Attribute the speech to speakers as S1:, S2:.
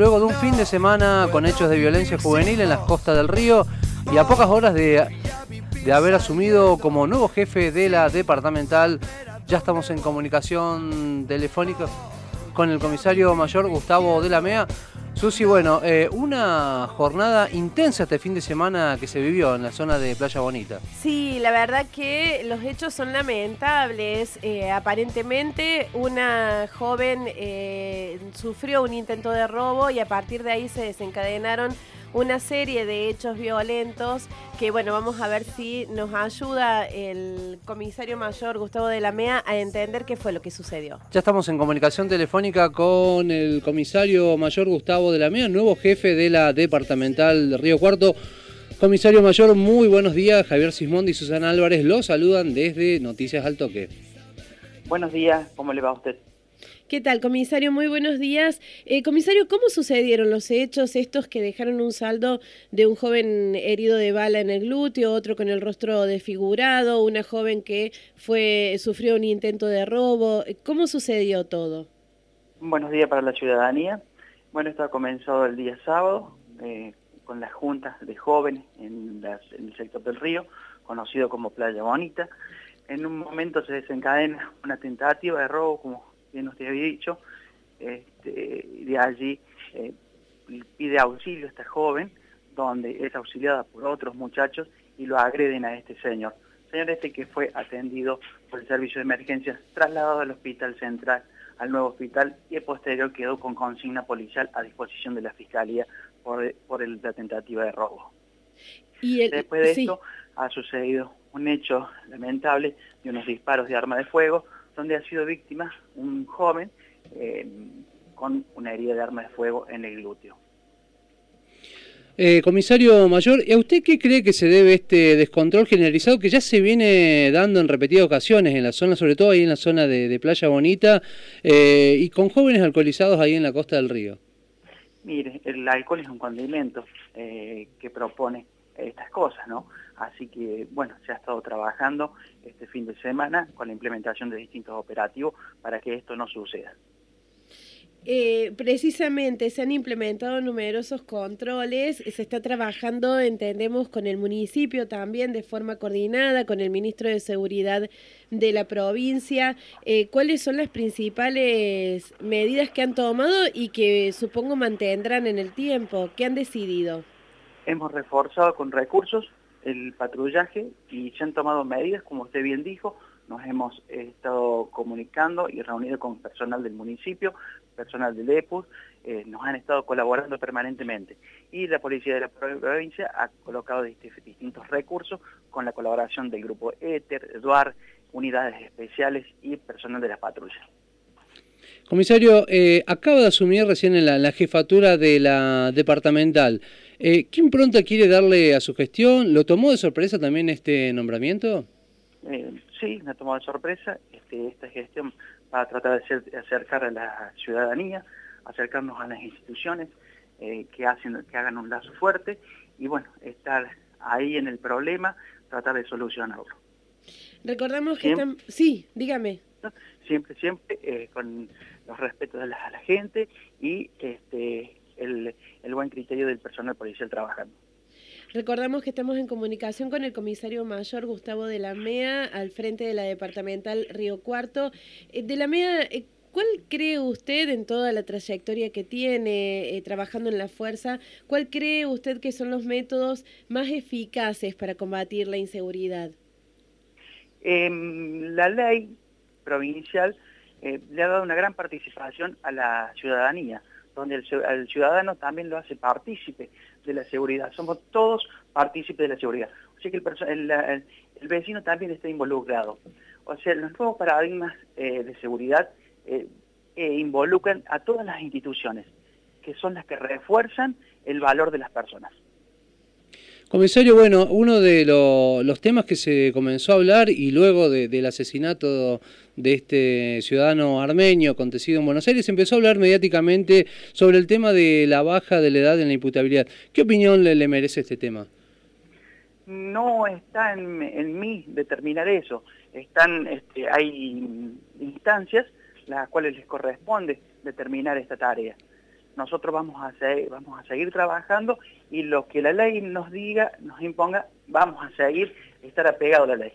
S1: Luego de un fin de semana con hechos de violencia juvenil en las costas del río y a pocas horas de, haber asumido como nuevo jefe de la departamental, ya estamos en comunicación telefónica con el comisario mayor Gustavo de la MEA. Susi, bueno, eh, una jornada intensa este fin de semana que se vivió en la zona de Playa Bonita.
S2: Sí, la verdad que los hechos son lamentables. Eh, aparentemente una joven eh, sufrió un intento de robo y a partir de ahí se desencadenaron una serie de hechos violentos que, bueno, vamos a ver si nos ayuda el comisario mayor Gustavo de la MEA a entender qué fue lo que sucedió.
S1: Ya estamos en comunicación telefónica con el comisario mayor Gustavo de la MEA, nuevo jefe de la departamental de Río Cuarto. Comisario Mayor, muy buenos días. Javier Sismondi y Susana Álvarez los saludan desde Noticias al Toque.
S3: Buenos días, ¿cómo le va a usted?
S2: ¿Qué tal, comisario? Muy buenos días. Eh, comisario, ¿cómo sucedieron los hechos estos que dejaron un saldo de un joven herido de bala en el glúteo, otro con el rostro desfigurado, una joven que fue sufrió un intento de robo? ¿Cómo sucedió todo?
S3: Buenos días para la ciudadanía. Bueno, esto ha comenzado el día sábado eh, con las juntas de jóvenes en, en el sector del río, conocido como Playa Bonita. En un momento se desencadena una tentativa de robo, como bien usted había dicho, este, de allí eh, pide auxilio a esta joven, donde es auxiliada por otros muchachos y lo agreden a este señor. Señor este que fue atendido por el servicio de emergencias, trasladado al hospital central, al nuevo hospital y el posterior quedó con consigna policial a disposición de la fiscalía por, por el, la tentativa de robo. Y Después de esto ha sucedido un hecho lamentable de unos disparos de arma de fuego donde ha sido víctima un joven eh, con una herida de arma de fuego en el glúteo.
S1: Eh, comisario Mayor, ¿y a usted qué cree que se debe este descontrol generalizado que ya se viene dando en repetidas ocasiones en la zona, sobre todo ahí en la zona de, Playa Bonita, eh, y con jóvenes alcoholizados ahí en la costa del río?
S3: Mire, el alcohol es un condimento que propone estas cosas, ¿no? Así que, bueno, se ha estado trabajando este fin de semana con la implementación de distintos operativos para que esto no suceda.
S2: Eh, precisamente se han implementado numerosos controles, se está trabajando, entendemos, con el municipio también de forma coordinada, con el ministro de Seguridad de la provincia. Eh, ¿Cuáles son las principales medidas que han tomado y que supongo mantendrán en el tiempo? ¿Qué han decidido?
S3: Hemos reforzado con recursos el patrullaje y se han tomado medidas, como usted bien dijo, nos hemos estado comunicando y reunido con personal del municipio, personal del EPUS, eh, nos han estado colaborando permanentemente. Y la Policía de la Provincia ha colocado distintos recursos con la colaboración del Grupo ETER, EDUAR, unidades especiales y personal de la patrulla.
S1: Comisario, eh, acaba de asumir recién en la jefatura de la departamental. Eh, ¿Qué impronta quiere darle a su gestión? ¿Lo tomó de sorpresa también este nombramiento?
S3: Eh, sí, me tomó de sorpresa. Este, esta gestión para tratar de, acercar a la ciudadanía, acercarnos a las instituciones eh, que, hacen, que hagan un lazo fuerte y bueno, estar ahí en el problema, tratar de solucionarlo.
S2: Recordamos que están... Sí, dígame.
S3: Siempre, siempre eh, con los respetos la, a la gente y este, el, buen criterio del personal policial trabajando.
S2: Recordamos que estamos en comunicación con el comisario mayor Gustavo de la MEA al frente de la departamental Río Cuarto. Eh, de la MEA, eh, ¿cuál cree usted en toda la trayectoria que tiene eh, trabajando en la fuerza, cuál cree usted que son los métodos más eficaces para combatir la inseguridad?
S3: Em, la ley provincial le ha dado una gran participación a la ciudadanía donde el, ciudadano también lo hace partícipe de la seguridad. Somos todos partícipes de la seguridad. O sea que el, vecino también está involucrado. O sea, los nuevos paradigmas eh, de seguridad eh, eh, involucran a todas las instituciones, que son las que refuerzan el valor de las personas.
S1: Comisario, bueno, uno de los temas que se comenzó a hablar y luego del asesinato de este ciudadano armenio acontecido en Buenos Aires, empezó a hablar mediáticamente sobre el tema de la baja de la edad en la imputabilidad. ¿Qué opinión le, merece este tema?
S3: No está en, mí determinar eso. Están, este, hay instancias las cuales les corresponde determinar esta tarea. Nosotros vamos a, seguir, vamos a seguir trabajando y lo que la ley nos diga, nos imponga, vamos a seguir estar apegados a la ley.